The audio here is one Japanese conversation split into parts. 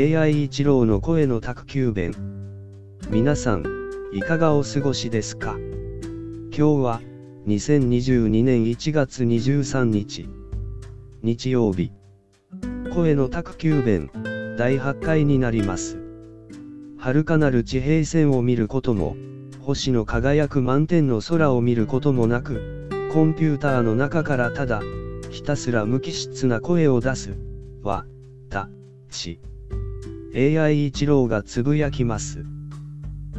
AI 一郎の声の宅急便。皆さん、いかがお過ごしですか？今日は、2022年1月23日。日曜日。声の宅急便、第8回になります。遥かなる地平線を見ることも、星の輝く満天の空を見ることもなく、コンピューターの中からただ、ひたすら無機質な声を出す、わ、た、し。AI 一郎がつぶやきます。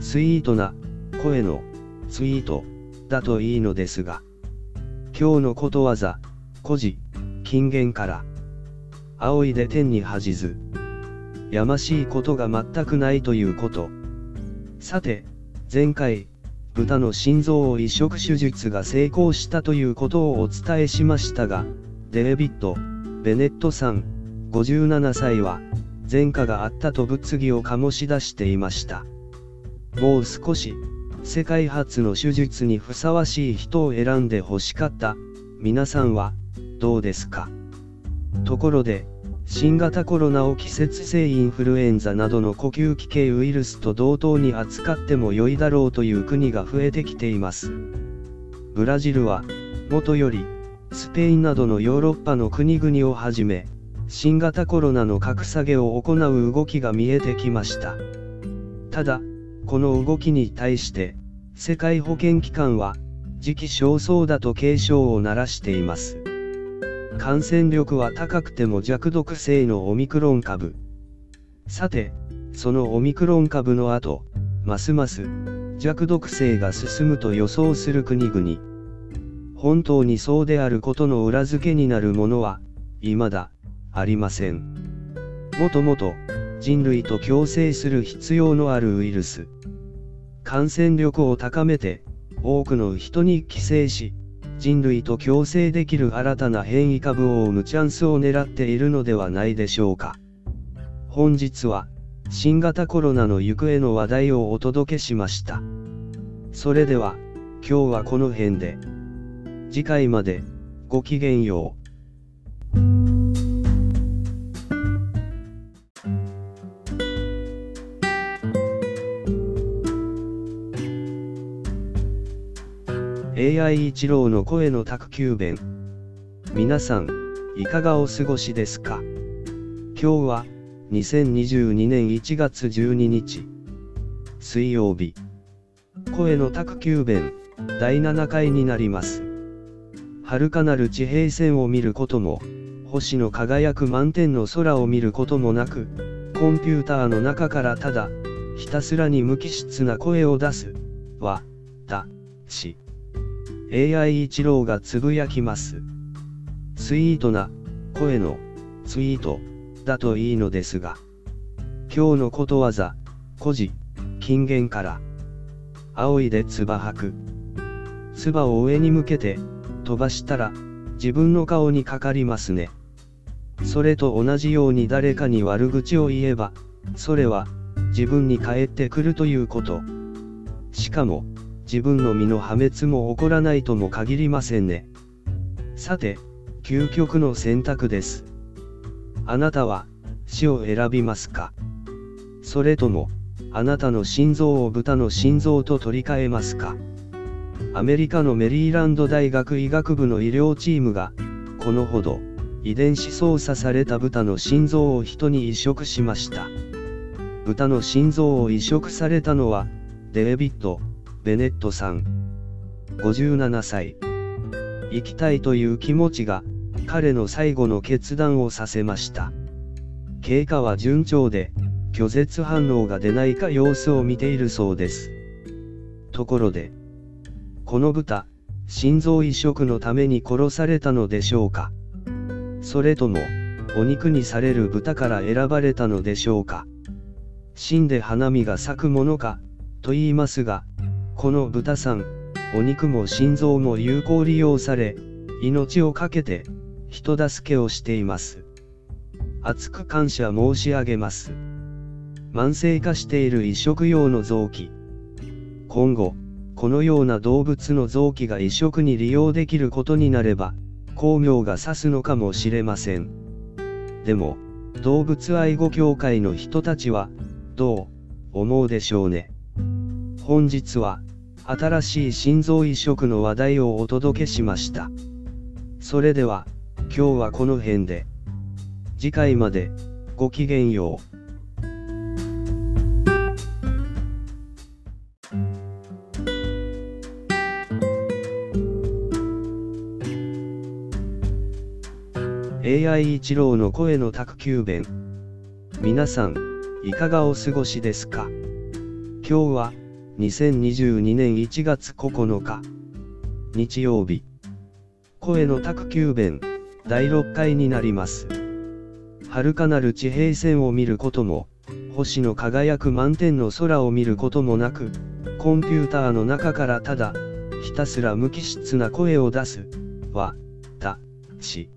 スイートな、声の、ツイート、だといいのですが。今日のことわざ、古事、金言から。仰いで天に恥じず。やましいことが全くないということ。さて、前回、豚の心臓を移植手術が成功したということをお伝えしましたが、デイビッド・ベネットさん、57歳は、前科があったと物議を醸し出していました。もう少し、世界初の手術にふさわしい人を選んで欲しかった、皆さんは、どうですか？ところで、新型コロナを季節性インフルエンザなどの呼吸器系ウイルスと同等に扱っても良いだろうという国が増えてきています。ブラジルは、もとより、スペインなどのヨーロッパの国々をはじめ、新型コロナの格下げを行う動きが見えてきました。ただ、この動きに対して、世界保健機関は、時期尚早だと警鐘を鳴らしています。感染力は高くても弱毒性のオミクロン株。さて、そのオミクロン株の後、ますます弱毒性が進むと予想する国々。本当にそうであることの裏付けになるものは、未だ、ありません。もともと、人類と共生する必要のあるウイルス。感染力を高めて、多くの人に寄生し、人類と共生できる新たな変異株を生むチャンスを狙っているのではないでしょうか。本日は、新型コロナの行方の話題をお届けしました。それでは、今日はこの辺で。次回まで、ごきげんよう。AI 一郎の声の宅急便。皆さん、いかがお過ごしですか？今日は、2022年1月12日、水曜日。声の宅急便、第7回になります。遥かなる地平線を見ることも、星の輝く満天の空を見ることもなく、コンピューターの中からただ、ひたすらに無機質な声を出す、わ、た、し。AI 一郎がつぶやきます。スイートな、声の、ツイート、だといいのですが。今日のことわざ、古事、金言から。仰いで唾吐く。唾を上に向けて、飛ばしたら、自分の顔にかかりますね。それと同じように誰かに悪口を言えば、それは、自分に返ってくるということ。しかも、自分の身の破滅も起こらないとも限りませんね。さて、究極の選択です。あなたは、死を選びますか？それとも、あなたの心臓を豚の心臓と取り替えますか？アメリカのメリーランド大学医学部の医療チームが、このほど、遺伝子操作された豚の心臓を人に移植しました。豚の心臓を移植されたのは、デイビッド・ベネットさん。57歳。生きたいという気持ちが、彼の最後の決断をさせました。経過は順調で、拒絶反応が出ないか様子を見ているそうです。ところで、この豚、心臓移植のために殺されたのでしょうか？それとも、お肉にされる豚から選ばれたのでしょうか？死んで花見が咲くものか、と言いますが、この豚さん、お肉も心臓も有効利用され、命を懸けて、人助けをしています。厚く感謝申し上げます。慢性化している移植用の臓器。今後、このような動物の臓器が移植に利用できることになれば、巧妙が指すのかもしれません。でも、動物愛護協会の人たちは、どう思うでしょうね。本日は、新しい心臓移植の話題をお届けしました。それでは、今日はこの辺で。次回まで、ごきげんよう。AI 一郎の声の宅急便。皆さん、いかがお過ごしですか？今日は、2022年1月9日、日曜日。声の宅急便、第6回になります。遥かなる地平線を見ることも、星の輝く満天の空を見ることもなく、コンピューターの中からただ、ひたすら無機質な声を出す、わ、た、し。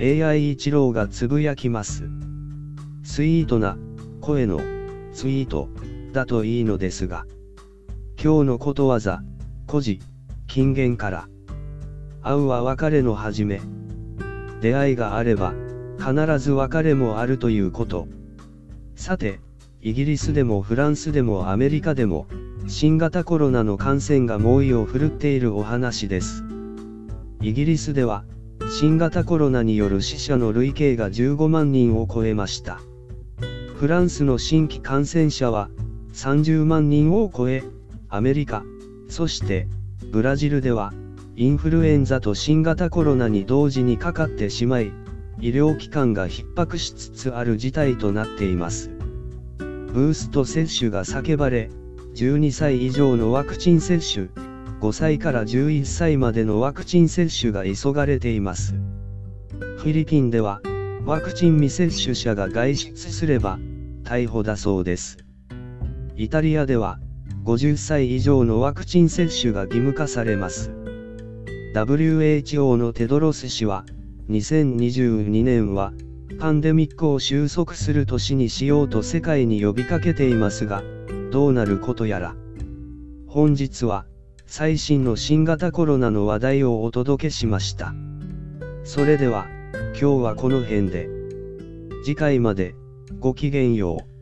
AI 一郎がつぶやきます。スイートな、声の、ツイート、だといいのですが。今日のことわざ、古事、金言から。会うは別れの始め。出会いがあれば、必ず別れもあるということ。さて、イギリスでもフランスでもアメリカでも、新型コロナの感染が猛威を振るっているお話です。イギリスでは、新型コロナによる死者の累計が15万人を超えました。フランスの新規感染者は30万人を超え、アメリカ、そしてブラジルではインフルエンザと新型コロナに同時にかかってしまい、医療機関が逼迫しつつある事態となっています。ブースト接種が叫ばれ、12歳以上のワクチン接種、5歳から11歳までのワクチン接種が急がれています。フィリピンでは、ワクチン未接種者が外出すれば、逮捕だそうです。イタリアでは、50歳以上のワクチン接種が義務化されます。WHO のテドロス氏は、2022年は、パンデミックを収束する年にしようと世界に呼びかけていますが、どうなることやら。本日は、最新の新型コロナの話題をお届けしました。それでは、今日はこの辺で。次回まで、ごきげんよう。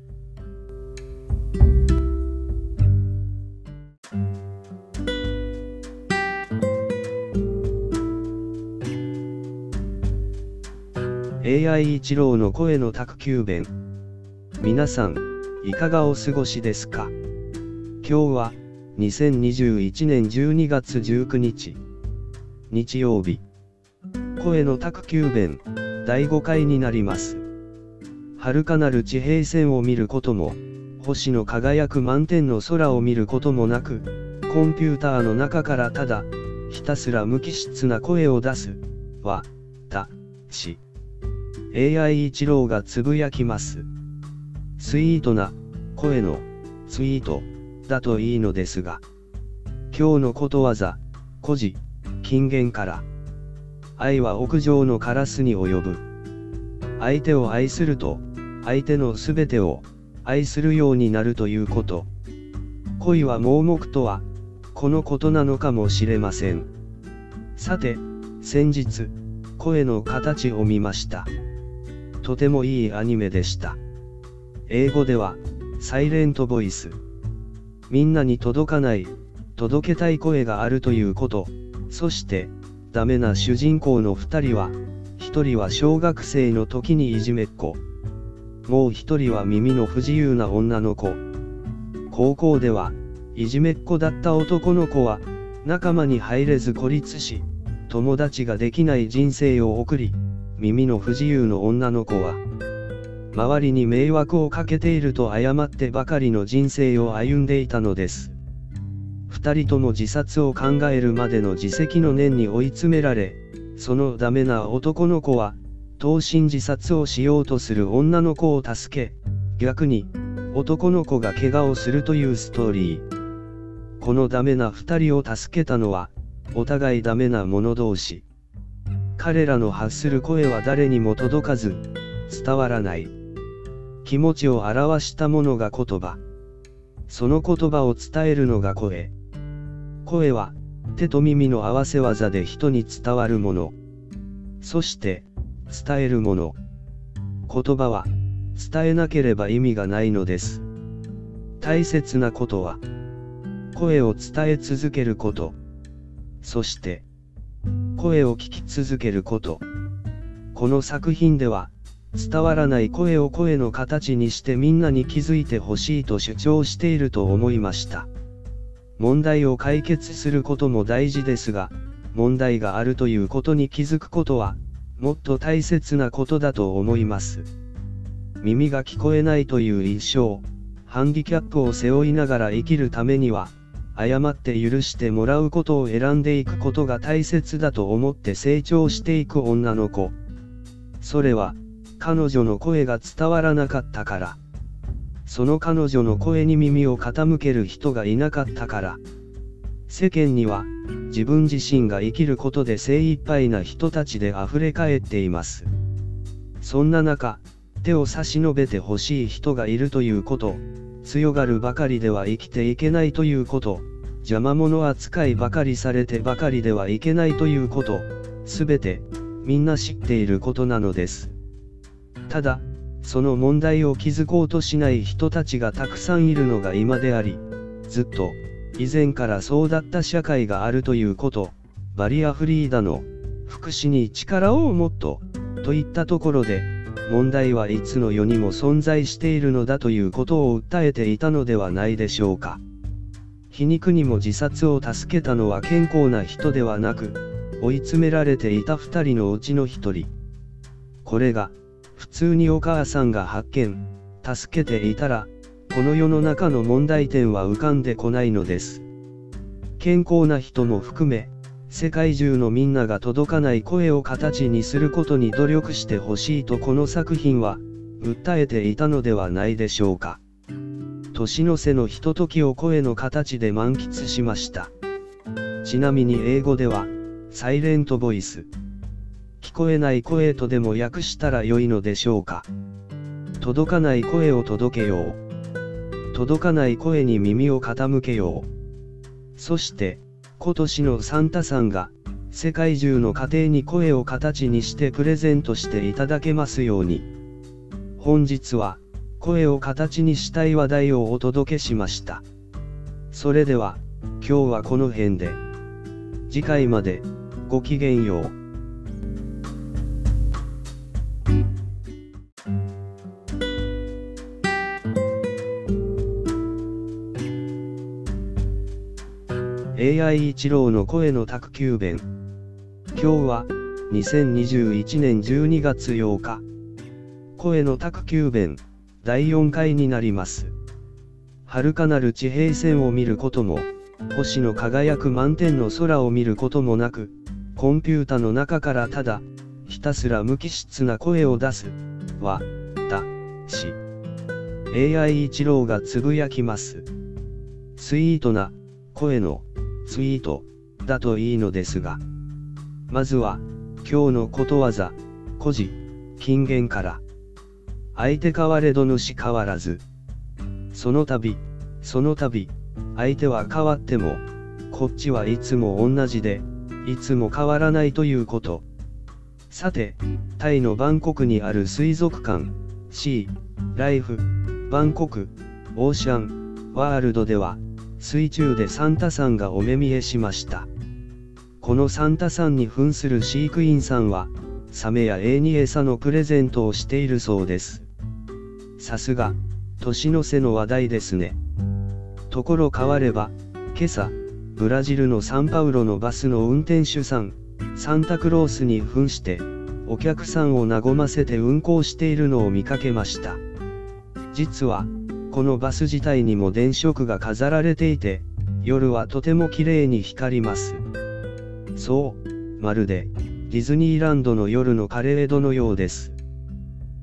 AI 一郎の声の宅急便。皆さん、いかがお過ごしですか？今日は、2021年12月19日。日曜日。声の宅急便第5回になります。遥かなる地平線を見ることも星の輝く満天の空を見ることもなくコンピューターの中からただひたすら無機質な声を出すわたし。AI 一郎がつぶやきますスイートな声のツイートだといいのですが。今日のことわざ、古事、金言から。愛は屋上のカラスに及ぶ。相手を愛すると、相手のすべてを愛するようになるということ。恋は盲目とは、このことなのかもしれません。さて、先日、声の形を見ました。とてもいいアニメでした。英語では、サイレントボイス。みんなに届かない、届けたい声があるということ。そして、ダメな主人公の二人は、一人は小学生の時にいじめっ子。もう一人は耳の不自由な女の子。高校では、いじめっ子だった男の子は、仲間に入れず孤立し、友達ができない人生を送り、耳の不自由の女の子は、周りに迷惑をかけていると誤ってばかりの人生を歩んでいたのです。二人とも自殺を考えるまでの自責の念に追い詰められ、そのダメな男の子は、投身自殺をしようとする女の子を助け、逆に、男の子が怪我をするというストーリー。このダメな二人を助けたのは、お互いダメな者同士。彼らの発する声は誰にも届かず、伝わらない。気持ちを表したものが言葉。その言葉を伝えるのが声。声は、手と耳の合わせ技で人に伝わるもの。そして、伝えるもの。言葉は、伝えなければ意味がないのです。大切なことは、声を伝え続けること。そして、声を聞き続けること。この作品では、伝わらない声を声の形にしてみんなに気づいてほしいと主張していると思いました。問題を解決することも大事ですが、問題があるということに気づくことは、もっと大切なことだと思います。耳が聞こえないという一生、ハンディキャップを背負いながら生きるためには、誤って許してもらうことを選んでいくことが大切だと思って成長していく女の子。それは、彼女の声が伝わらなかったから。その彼女の声に耳を傾ける人がいなかったから。世間には、自分自身が生きることで精一杯な人たちで溢れ返っています。そんな中、手を差し伸べてほしい人がいるということ、強がるばかりでは生きていけないということ、邪魔者扱いばかりされてばかりではいけないということ、すべて、みんな知っていることなのです。ただ、その問題を気づこうとしない人たちがたくさんいるのが今であり、ずっと、以前からそうだった社会があるということ、バリアフリーだの、福祉に力をもっと、といったところで、問題はいつの世にも存在しているのだということを訴えていたのではないでしょうか。皮肉にも自殺を助けたのは健康な人ではなく、追い詰められていた二人のうちの一人。これが、普通にお母さんが発見、助けていたら、この世の中の問題点は浮かんでこないのです。健康な人も含め、世界中のみんなが届かない声を形にすることに努力してほしいとこの作品は、訴えていたのではないでしょうか。年の瀬のひとときを声の形で満喫しました。ちなみに英語では、サイレントボイス。聞こえない声とでも訳したら良いのでしょうか。届かない声を届けよう。届かない声に耳を傾けよう。そして、今年のサンタさんが、世界中の家庭に声を形にしてプレゼントしていただけますように。本日は、声を形にしたい話題をお届けしました。それでは、今日はこの辺で。次回まで、ごきげんよう。AI 一郎の声の宅急便。今日は、2021年12月8日。声の宅急便、第4回になります。遥かなる地平線を見ることも、星の輝く満天の空を見ることもなく、コンピュータの中からただ、ひたすら無機質な声を出す、は、た、し。AI 一郎がつぶやきます。スイートな、声の、ツイート、だといいのですが。まずは、今日のことわざ、古事、金言から。相手変われど主変わらず。その度、その度、相手は変わっても、こっちはいつも同じで、いつも変わらないということ。さて、タイのバンコクにある水族館、シー、ライフ、バンコク、オーシャン、ワールドでは、水中でサンタさんがお目見えしました。このサンタさんに扮する飼育員さんは、サメやエイに餌のプレゼントをしているそうです。さすが、年の瀬の話題ですね。ところ変われば、今朝、ブラジルのサンパウロのバスの運転手さん、サンタクロースに扮して、お客さんを和ませて運行しているのを見かけました。実は、このバス自体にも電飾が飾られていて、夜はとても綺麗に光ります。そう、まるで、ディズニーランドの夜のカレードのようです。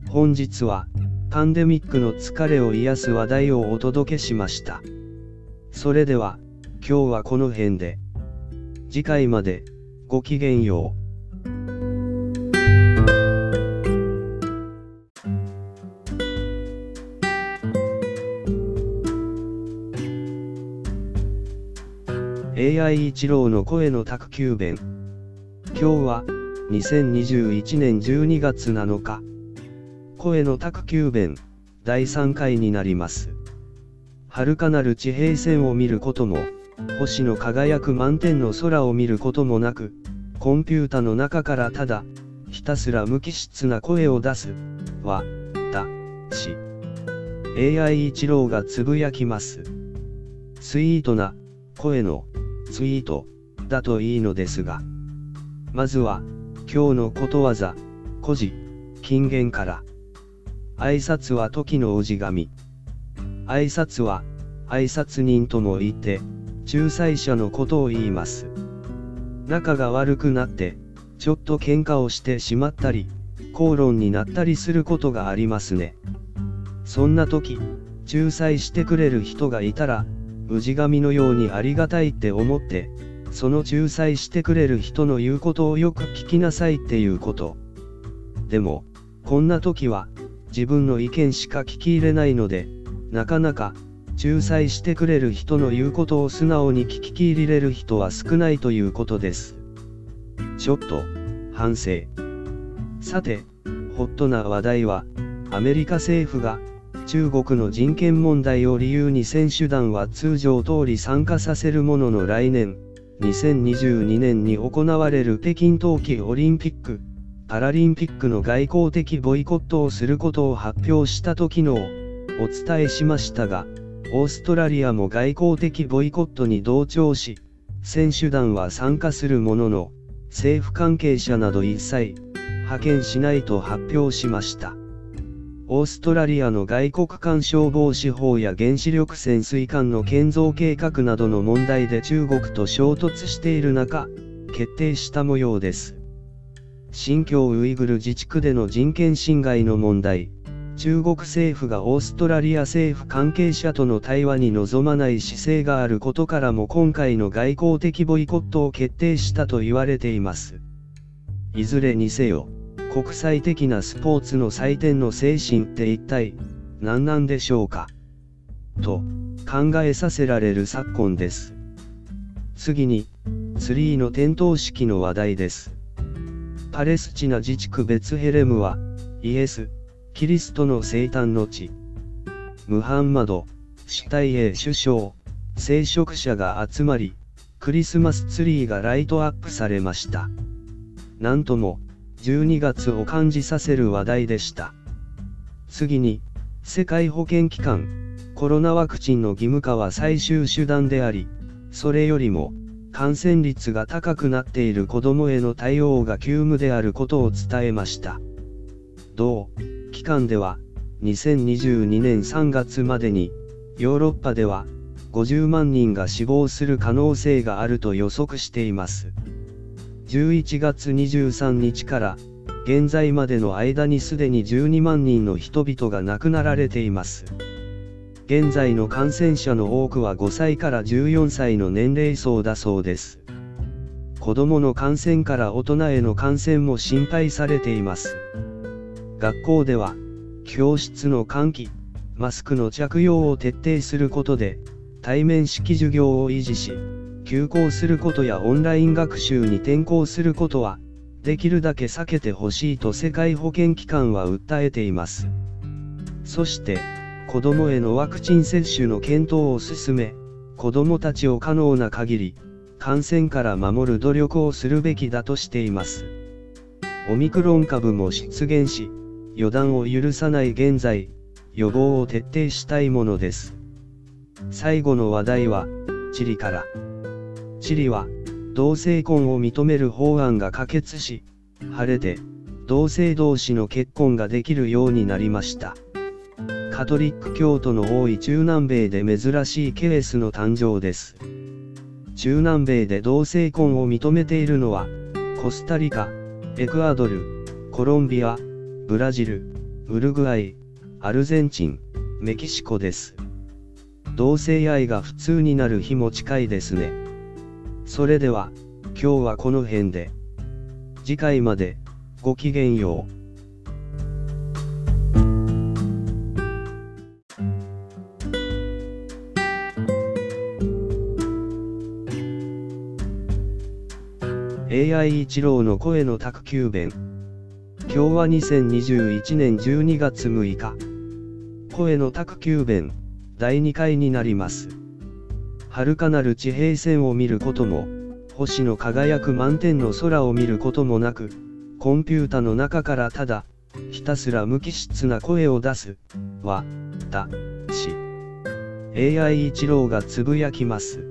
本日は、パンデミックの疲れを癒す話題をお届けしました。それでは、今日はこの辺で。次回まで、ごきげんよう。AI 一郎の声の宅急便。今日は、2021年12月7日。声の宅急便、第3回になります。遥かなる地平線を見ることも、星の輝く満天の空を見ることもなく、コンピュータの中からただ、ひたすら無機質な声を出す、は、た、し。AI 一郎がつぶやきます。スイートな、声の、ツイート、だといいのですが。まずは、今日のことわざ、古事、金言から。挨拶は時の氏神。挨拶は、挨拶人とも言って、仲裁者のことを言います。仲が悪くなって、ちょっと喧嘩をしてしまったり、口論になったりすることがありますね。そんな時、仲裁してくれる人がいたら、氏神のようにありがたいって思って、その仲裁してくれる人の言うことをよく聞きなさいっていうこと。でも、こんな時は、自分の意見しか聞き入れないので、なかなか、仲裁してくれる人の言うことを素直に聞き入れる人は少ないということです。ちょっと、反省。さて、ホットな話題は、アメリカ政府が、中国の人権問題を理由に選手団は通常通り参加させるものの来年、2022年に行われる北京冬季オリンピック、パラリンピックの外交的ボイコットをすることを発表したと昨日、お伝えしましたが、オーストラリアも外交的ボイコットに同調し、選手団は参加するものの、政府関係者など一切、派遣しないと発表しました。オーストラリアの外国間消防士法や原子力潜水艦の建造計画などの問題で中国と衝突している中、決定した模様です。新疆ウイグル自治区での人権侵害の問題、中国政府がオーストラリア政府関係者との対話に臨まない姿勢があることからも今回の外交的ボイコットを決定したと言われています。いずれにせよ、国際的なスポーツの祭典の精神って一体何なんでしょうか？と考えさせられる昨今です。次に、ツリーの点灯式の話題です。パレスチナ自治区ベツヘレムは、イエス、キリストの生誕の地。ムハンマド、主体へ首相、聖職者が集まり、クリスマスツリーがライトアップされました。なんとも、12月を感じさせる話題でした。次に、世界保健機関、コロナワクチンの義務化は最終手段であり、それよりも、感染率が高くなっている子供への対応が急務であることを伝えました。同期間では、2022年3月までに、ヨーロッパでは、50万人が死亡する可能性があると予測しています。11月23日から、現在までの間にすでに12万人の人々が亡くなられています。現在の感染者の多くは5歳から14歳の年齢層だそうです。子供の感染から大人への感染も心配されています。学校では、教室の換気、マスクの着用を徹底することで、対面式授業を維持し、休校することやオンライン学習に転校することは、できるだけ避けてほしいと世界保健機関は訴えています。そして、子供へのワクチン接種の検討を進め、子供たちを可能な限り、感染から守る努力をするべきだとしています。オミクロン株も出現し、予断を許さない現在、予防を徹底したいものです。最後の話題は、チリから。チリは、同性婚を認める法案が可決し、晴れて、同性同士の結婚ができるようになりました。カトリック教徒の多い中南米で珍しいケースの誕生です。中南米で同性婚を認めているのは、コスタリカ、エクアドル、コロンビア、ブラジル、ウルグアイ、アルゼンチン、メキシコです。同性愛が普通になる日も近いですね。それでは、今日はこの辺で。次回まで、ごきげんよう。AI 一郎の声の宅急便今日は2021年12月6日。声の宅急便、第2回になります。遥かなる地平線を見ることも、星の輝く満天の空を見ることもなく、コンピュータの中からただ、ひたすら無機質な声を出す、は、た、し。AI 一郎がつぶやきます。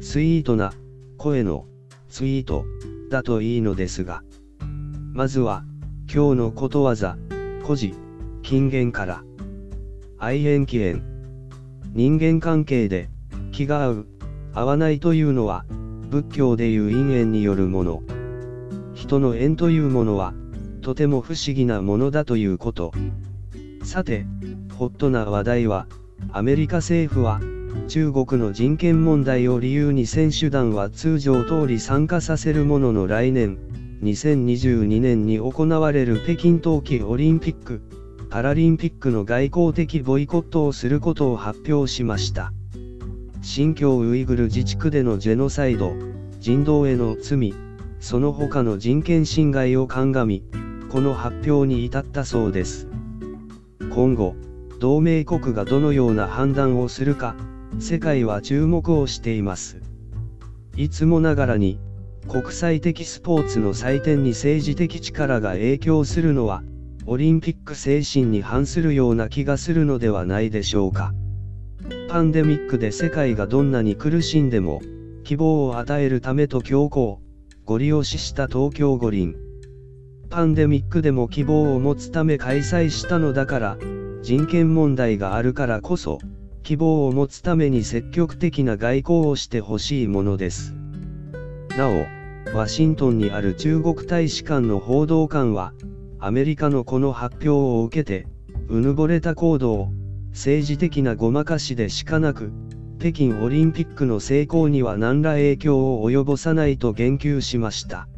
スイートな、声の、ツイート、だといいのですが。まずは、今日のことわざ、古事、金言から。愛縁起縁。人間関係で、気が合う、合わないというのは、仏教でいう因縁によるもの。人の縁というものは、とても不思議なものだということ。さて、ホットな話題は、アメリカ政府は、中国の人権問題を理由に選手団は通常通り参加させるものの来年、2022年に行われる北京冬季オリンピック、パラリンピックの外交的ボイコットをすることを発表しました。新疆ウイグル自治区でのジェノサイド、人道への罪、その他の人権侵害を鑑み、この発表に至ったそうです。今後、同盟国がどのような判断をするか、世界は注目をしています。いつもながらに、国際的スポーツの祭典に政治的力が影響するのは、オリンピック精神に反するような気がするのではないでしょうか。パンデミックで世界がどんなに苦しんでも、希望を与えるためと強行、ご利用しした東京五輪。パンデミックでも希望を持つため開催したのだから、人権問題があるからこそ、希望を持つために積極的な外交をしてほしいものです。なお、ワシントンにある中国大使館の報道官は、アメリカのこの発表を受けて、うぬぼれた行動、政治的なごまかしでしかなく、北京オリンピックの成功には何ら影響を及ぼさないと言及しました。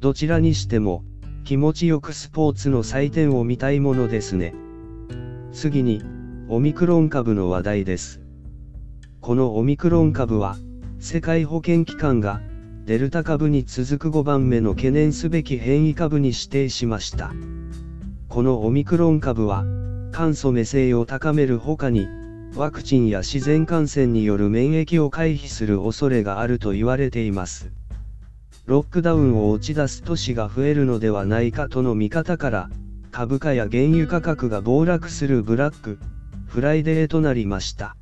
どちらにしても、気持ちよくスポーツの祭典を見たいものですね。次に、オミクロン株の話題です。このオミクロン株は、世界保健機関が、デルタ株に続く5番目の懸念すべき変異株に指定しました。このオミクロン株は、簡素目性を高めるほかに、ワクチンや自然感染による免疫を回避する恐れがあると言われています。ロックダウンを打ち出す都市が増えるのではないかとの見方から、株価や原油価格が暴落するブラック、フライデーとなりました。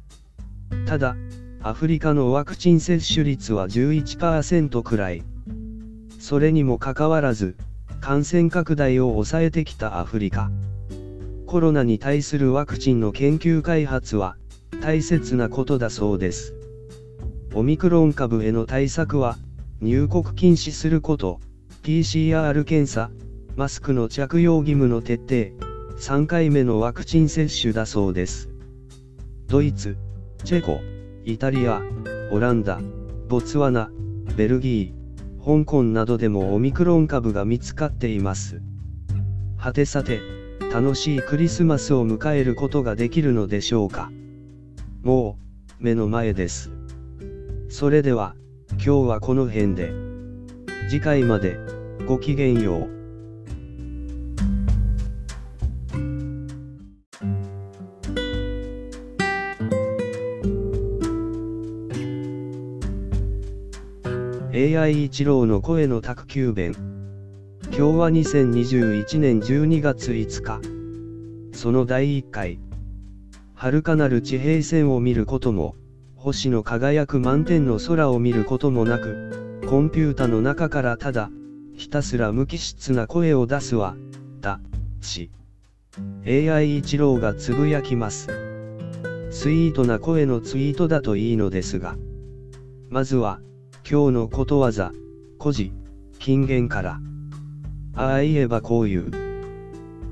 ただ、アフリカのワクチン接種率は11%くらい。それにもかかわらず、感染拡大を抑えてきたアフリカ。コロナに対するワクチンの研究開発は、大切なことだそうです。オミクロン株への対策は、入国禁止すること、PCR 検査、マスクの着用義務の徹底、3回目のワクチン接種だそうです。ドイツ、チェコ、イタリア、オランダ、ボツワナ、ベルギー、香港などでもオミクロン株が見つかっています。はてさて、楽しいクリスマスを迎えることができるのでしょうか？もう、目の前です。それでは、今日はこの辺で。次回まで、ごきげんよう。AI 一郎の声の宅急便。今日は2021年12月5日。その第1回。遥かなる地平線を見ることも、星の輝く満天の空を見ることもなく、コンピュータの中からただ、ひたすら無機質な声を出すは、だ、し。AI 一郎がつぶやきます。スイートな声のツイートだといいのですが。まずは、今日のことわざ、古事、金言から。ああ言えばこういう。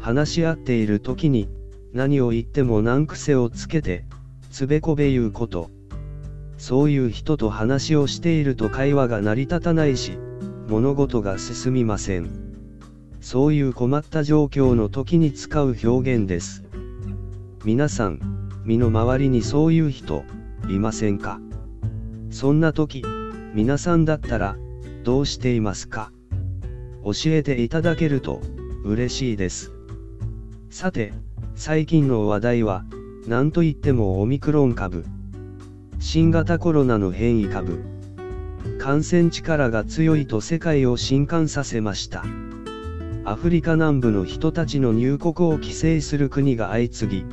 話し合っている時に、何を言っても難癖をつけて、つべこべ言うこと。そういう人と話をしていると会話が成り立たないし、物事が進みません。そういう困った状況の時に使う表現です。皆さん、身の回りにそういう人、いませんか？そんな時、皆さんだったら、どうしていますか？教えていただけると、嬉しいです。さて、最近の話題は、何と言ってもオミクロン株。新型コロナの変異株。感染力が強いと世界を震撼させました。アフリカ南部の人たちの入国を規制する国が相次ぎ、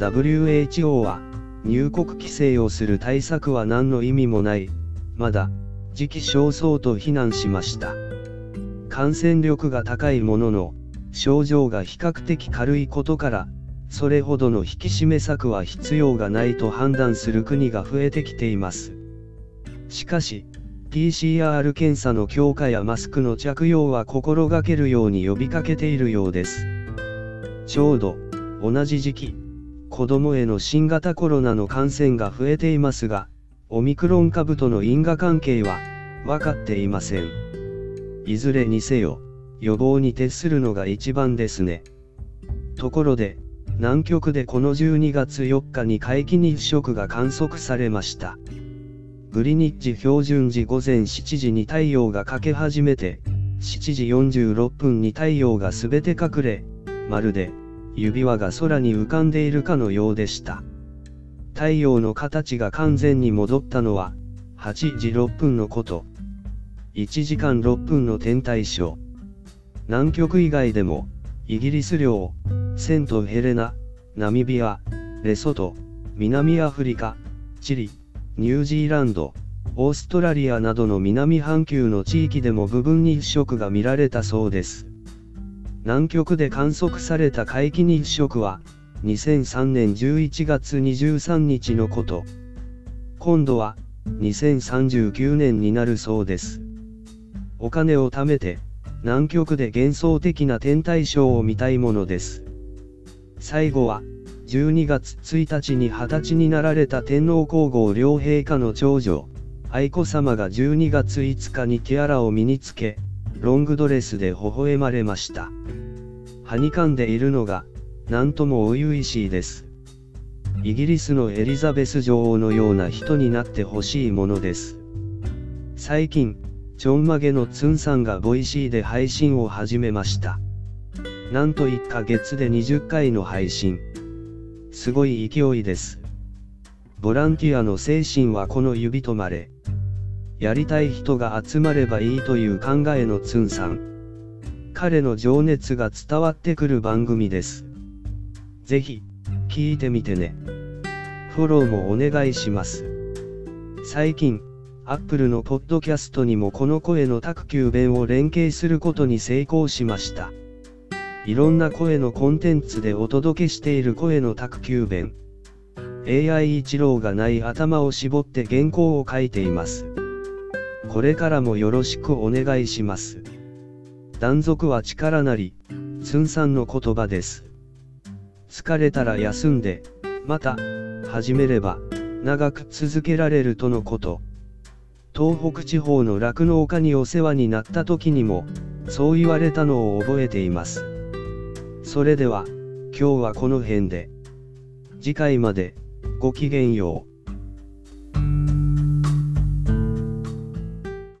WHO は、入国規制をする対策は何の意味もない、まだ、時期尚早と非難しました。感染力が高いものの、症状が比較的軽いことから、それほどの引き締め策は必要がないと判断する国が増えてきています。しかし、PCR 検査の強化やマスクの着用は心がけるように呼びかけているようです。ちょうど、同じ時期、子供への新型コロナの感染が増えていますが、オミクロン株との因果関係は、分かっていません。いずれにせよ、予防に徹するのが一番ですね。ところで、南極でこの12月4日に皆既日食が観測されました。グリニッジ標準時午前7時に太陽が欠け始めて、7時46分に太陽がすべて隠れ、まるで、指輪が空に浮かんでいるかのようでした。太陽の形が完全に戻ったのは、8時6分のこと。1時間6分の天体ショー。南極以外でも、イギリス領、セントヘレナ、ナミビア、レソト、南アフリカ、チリ、ニュージーランド、オーストラリアなどの南半球の地域でも部分日食が見られたそうです。南極で観測された皆既日食は、2003年11月23日のこと。今度は、2039年になるそうです。お金を貯めて、南極で幻想的な天体ショーを見たいものです。最後は、12月1日に20歳になられた天皇皇后両陛下の長女、愛子さまが12月5日にティアラを身につけ、ロングドレスで微笑まれました。はにかんでいるのが、なんとも初々しいです。イギリスのエリザベス女王のような人になってほしいものです。最近、ちょんまげのツンさんが Voicy で配信を始めました。なんと1ヶ月で20回の配信。すごい勢いです。ボランティアの精神はこの指とまれ。やりたい人が集まればいいという考えのツンさん。彼の情熱が伝わってくる番組です。ぜひ、聞いてみてね。フォローもお願いします。最近、Apple のポッドキャストにもこの声の宅急便を連携することに成功しました。いろんな声のコンテンツでお届けしている声の宅急便。AI 一郎がない頭を絞って原稿を書いています。これからもよろしくお願いします。断続は力なり、つんさんの言葉です。疲れたら休んで、また、始めれば、長く続けられるとのこと。東北地方の酪農家にお世話になった時にも、そう言われたのを覚えています。それでは、今日はこの辺で。次回まで、ごきげんよう。